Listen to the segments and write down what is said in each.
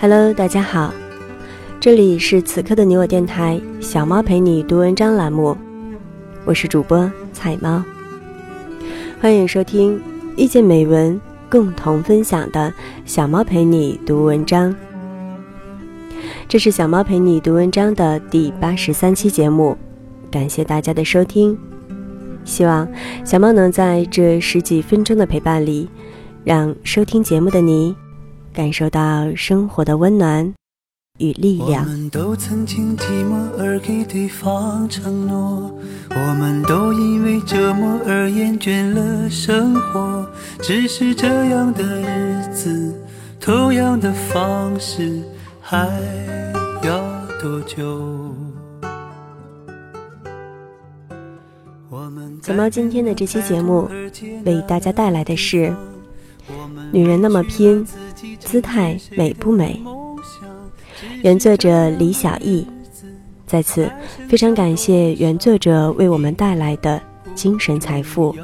Hello，大家好，这里是此刻的你我电台小猫陪你读文章栏目，我是主播彩猫，欢迎收听遇见美文共同分享的小猫陪你读文章。这是小猫陪你读文章的第八十三期节目，感谢大家的收听，希望小猫能在这十几分钟的陪伴里，让收听节目的你。感受到生活的温暖与力量。我们都曾经寂寞而给对方承诺，我们都因为折磨而厌倦了生活。只是这样的日子，同样的方式，还要多久？小猫今天的这期节目为大家带来的是：女人那么拼。姿态美不美？原作者李小艺，在此非常感谢原作者为我们带来的精神财富。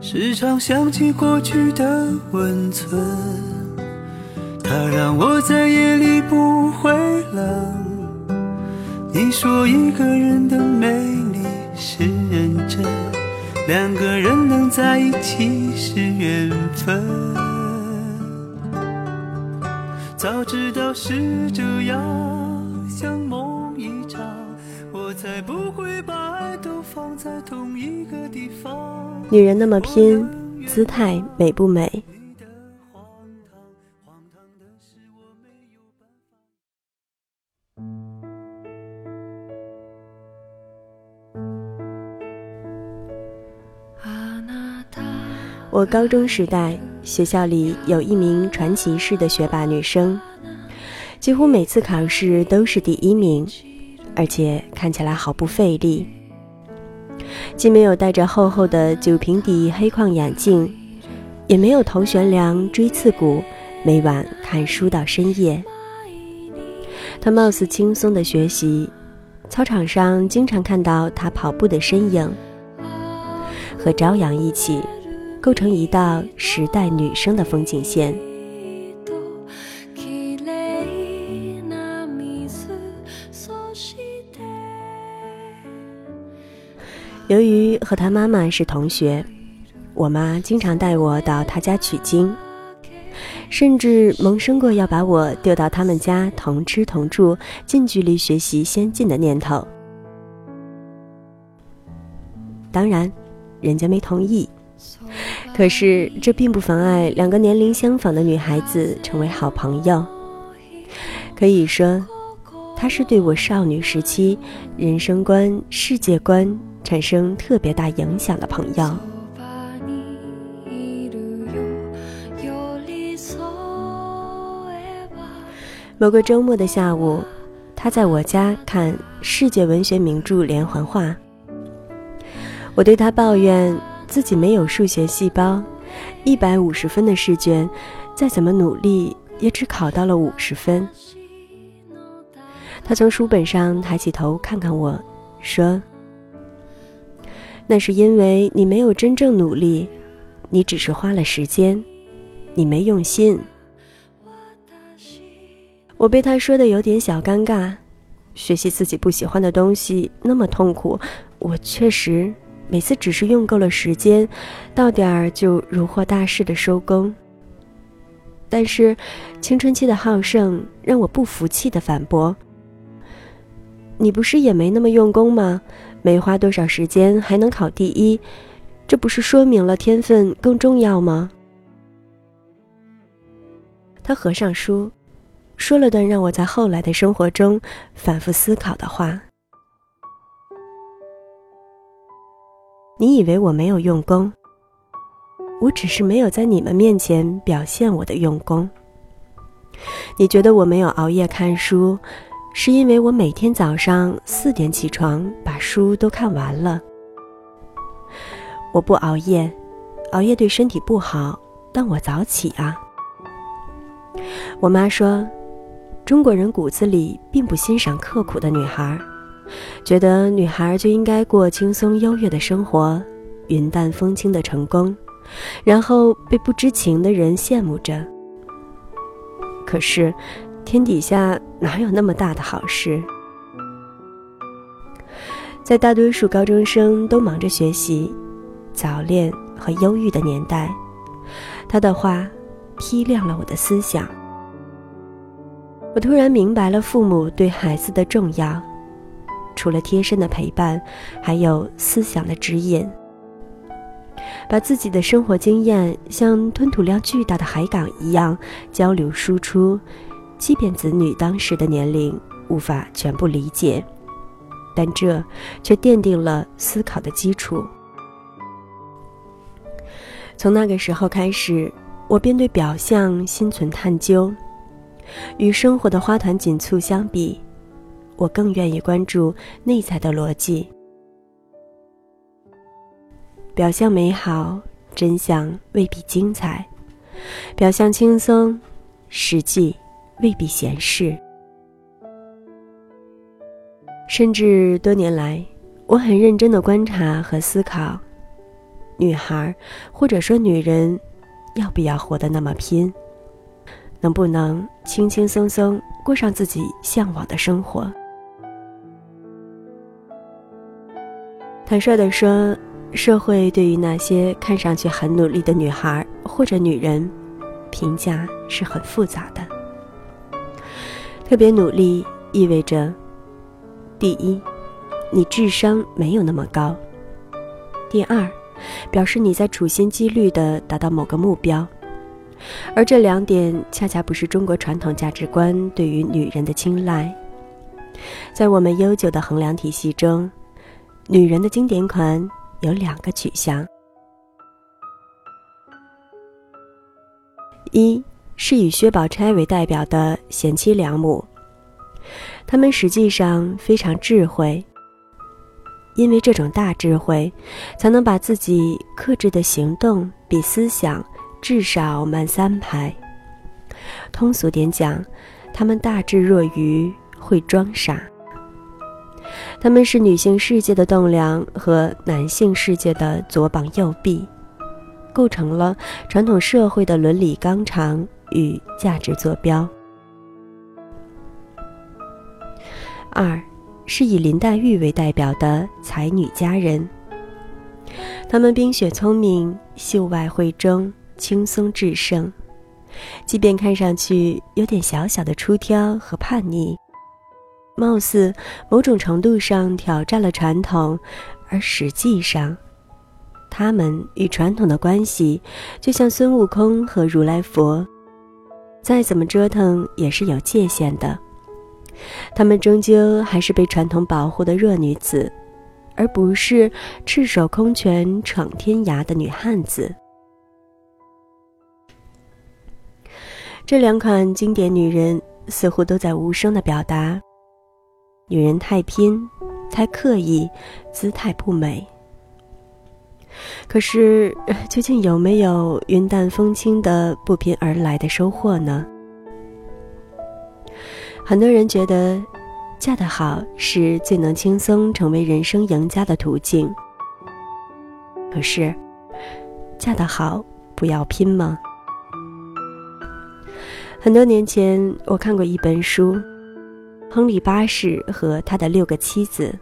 时常想起过去的温存，它让我在夜里不会冷。你说一个人的美丽是认真。两个人能在一起是缘分，早知道是这样，像梦一场，我才不会把爱都放在同一个地方。女人那么拼，姿态美不美？我高中时代，学校里有一名传奇式的学霸女生，几乎每次考试都是第一名，而且看起来毫不费力。既没有戴着厚厚的酒瓶底黑框眼镜，也没有头悬梁锥刺股，每晚看书到深夜。她貌似轻松的学习，操场上经常看到她跑步的身影，和朝阳一起。构成一道时代女生的风景线。由于和她妈妈是同学，我妈经常带我到她家取经，甚至萌生过要把我丢到他们家同吃同住、近距离学习先进的念头。当然，人家没同意。可是，这并不妨碍两个年龄相仿的女孩子成为好朋友。可以说，她是对我少女时期人生观、世界观产生特别大影响的朋友。某个周末的下午，她在我家看世界文学名著连环画。我对她抱怨。自己没有数学细胞，一百五十分的试卷，再怎么努力也只考到了五十分。他从书本上抬起头看看我，说：“那是因为你没有真正努力，你只是花了时间，你没用心。”我被他说的有点小尴尬，学习自己不喜欢的东西那么痛苦，我确实。每次只是用够了时间，到点儿就如获大事的收工。但是，青春期的好胜让我不服气的反驳：“你不是也没那么用功吗？没花多少时间还能考第一，这不是说明了天分更重要吗？”他合上书，说了段让我在后来的生活中反复思考的话。你以为我没有用功？我只是没有在你们面前表现我的用功。你觉得我没有熬夜看书，是因为我每天早上四点起床，把书都看完了。我不熬夜，熬夜对身体不好，但我早起啊。我妈说，中国人骨子里并不欣赏刻苦的女孩儿。觉得女孩就应该过轻松优越的生活，云淡风轻的成功，然后被不知情的人羡慕着。可是，天底下哪有那么大的好事？在大多数高中生都忙着学习、早恋和忧郁的年代，他的话批亮了我的思想。我突然明白了父母对孩子的重要，除了贴身的陪伴，还有思想的指引。把自己的生活经验像吞吐量巨大的海港一样交流输出，即便子女当时的年龄无法全部理解。但这却奠定了思考的基础。从那个时候开始，我便对表象心存探究。与生活的花团锦簇相比，我更愿意关注内在的逻辑。表象美好，真相未必精彩；表象轻松，实际未必闲适。甚至多年来，我很认真的观察和思考，女孩或者说女人，要不要活得那么拼？能不能轻轻松松过上自己向往的生活？坦率的说，社会对于那些看上去很努力的女孩或者女人，评价是很复杂的。特别努力意味着。第一，你智商没有那么高；第二，表示你在处心积虑地达到某个目标，而这两点恰恰不是中国传统价值观对于女人的青睐。在我们悠久的衡量体系中，女人的经典款有两个取向：一是以薛宝钗为代表的贤妻良母。他们实际上非常智慧，因为这种大智慧，才能把自己克制的行动比思想至少慢三拍。通俗点讲，他们大智若愚，会装傻。他们是女性世界的栋梁和男性世界的左膀右臂，构成了传统社会的伦理纲常与价值坐标。二，是以林黛玉为代表的才女佳人。她们冰雪聪明，秀外慧中，轻松制胜。即便看上去有点小小的出挑和叛逆，貌似某种程度上挑战了传统，而实际上，他们与传统的关系就像孙悟空和如来佛，再怎么折腾也是有界限的。她们终究还是被传统保护的弱女子，而不是赤手空拳闯天涯的女汉子。这两款经典女人似乎都在无声的表达：女人太拼，太刻意，姿态不美。可是，究竟有没有云淡风轻的不拼而来的收获呢？很多人觉得，嫁得好是最能轻松成为人生赢家的途径。可是，嫁得好不要拼吗？很多年前，我看过一本书，《亨利八世和他的六个妻子》。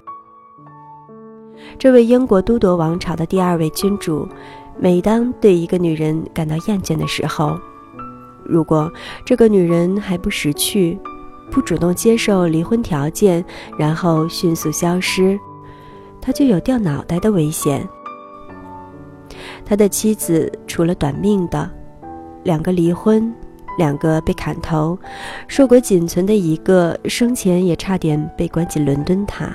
这位英国都铎王朝的第二位君主，每当对一个女人感到厌倦的时候，如果这个女人还不识趣，不主动接受离婚条件，然后迅速消失，他就有掉脑袋的危险。他的妻子除了短命的，两个离婚，两个被砍头，硕果仅存的一个生前也差点被关进伦敦塔。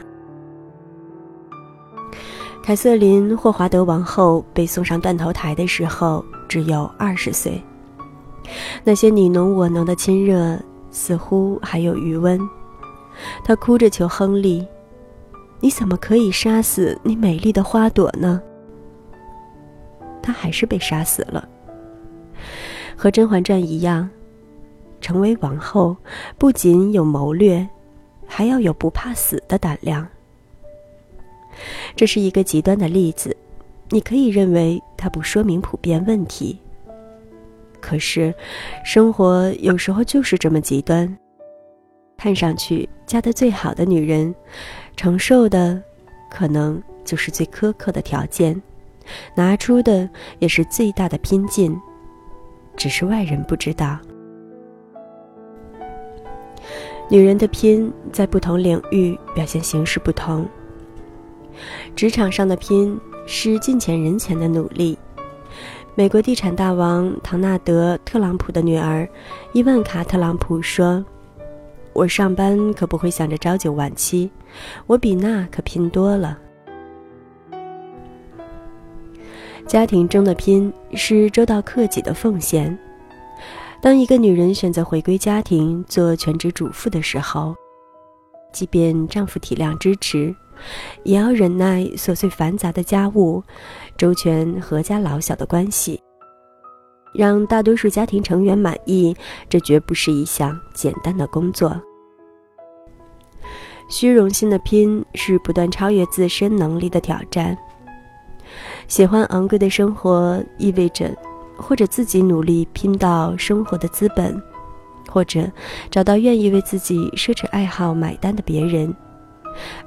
凯瑟琳·霍华德王后被送上断头台的时候只有二十岁，那些你侬我侬的亲热。似乎还有余温，她哭着求亨利：“你怎么可以杀死你美丽的花朵呢？”他还是被杀死了。和《甄嬛传》一样，成为王后不仅有谋略，还要有不怕死的胆量。这是一个极端的例子，你可以认为它不说明普遍问题。可是，生活有时候就是这么极端。看上去嫁得最好的女人，承受的可能就是最苛刻的条件，拿出的也是最大的拼劲，只是外人不知道。女人的拼在不同领域表现形式不同。职场上的拼是金钱人前的努力。美国地产大王唐纳德·特朗普的女儿伊万卡·特朗普说：“我上班可不会想着朝九晚七，我比那可拼多了。”家庭中的拼是周到克己的奉献。当一个女人选择回归家庭做全职主妇的时候，即便丈夫体谅支持，也要忍耐琐碎繁杂的家务，周全阖家老小的关系，让大多数家庭成员满意。这绝不是一项简单的工作。虚荣心的拼是不断超越自身能力的挑战。喜欢昂贵的生活意味着。或者自己努力拼到生活的资本，或者找到愿意为自己奢侈爱好买单的别人，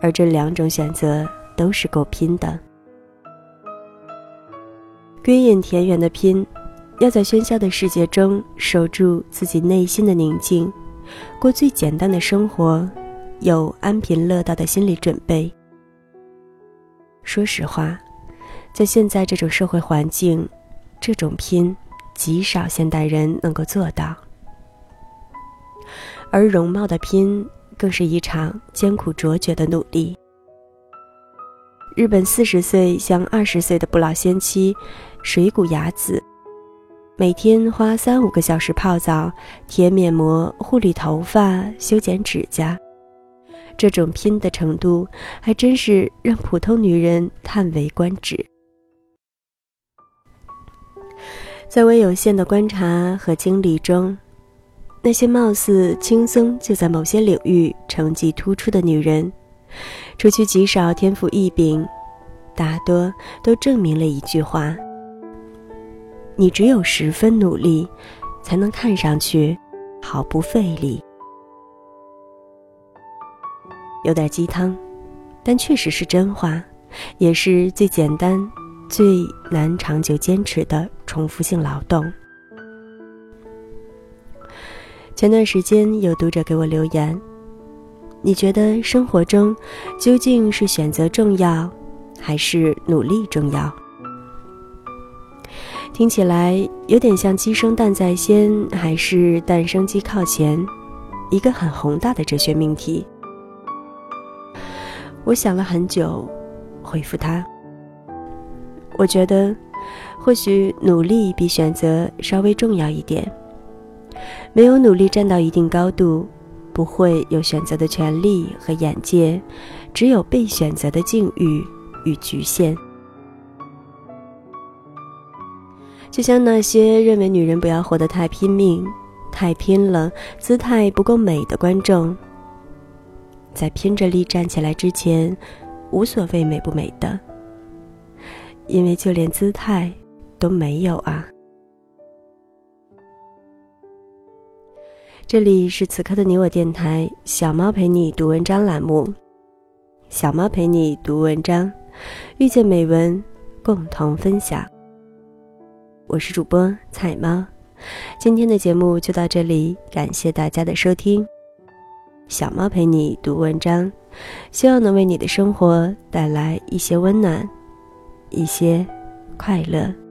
而这两种选择都是够拼的。归隐田园的拼，要在喧嚣的世界中守住自己内心的宁静，过最简单的生活，有安贫乐道的心理准备。说实话，在现在这种社会环境。这种拼，极少现代人能够做到。而容貌的拼，更是一场艰苦卓绝的努力。日本四十岁像二十岁的不老仙妻水谷雅子，每天花三五个小时泡澡、贴面膜、护理头发、修剪指甲，这种拼的程度，还真是让普通女人叹为观止。在我有限的观察和经历中，那些貌似轻松就在某些领域成绩突出的女人，除去极少天赋异禀，大多都证明了一句话：你只有十分努力，才能看上去毫不费力。有点鸡汤，但确实是真话，也是最简单。最难长久坚持的重复性劳动。前段时间有读者给我留言：“你觉得生活中究竟是选择重要，还是努力重要？”听起来有点像“鸡生蛋在先，还是蛋生鸡靠前”，一个很宏大的哲学命题。我想了很久，回复他。我觉得，或许努力比选择稍微重要一点。没有努力站到一定高度，不会有选择的权利和眼界，只有被选择的境遇与局限。就像那些认为女人不要活得太拼命、太拼了、姿态不够美的观众，在拼着力站起来之前，无所谓美不美的。因为就连姿态都没有啊！这里是此刻的你我电台，小猫陪你读文章栏目，小猫陪你读文章，遇见美文，共同分享。我是主播彩猫，今天的节目就到这里，感谢大家的收听。小猫陪你读文章，希望能为你的生活带来一些温暖。一些快乐。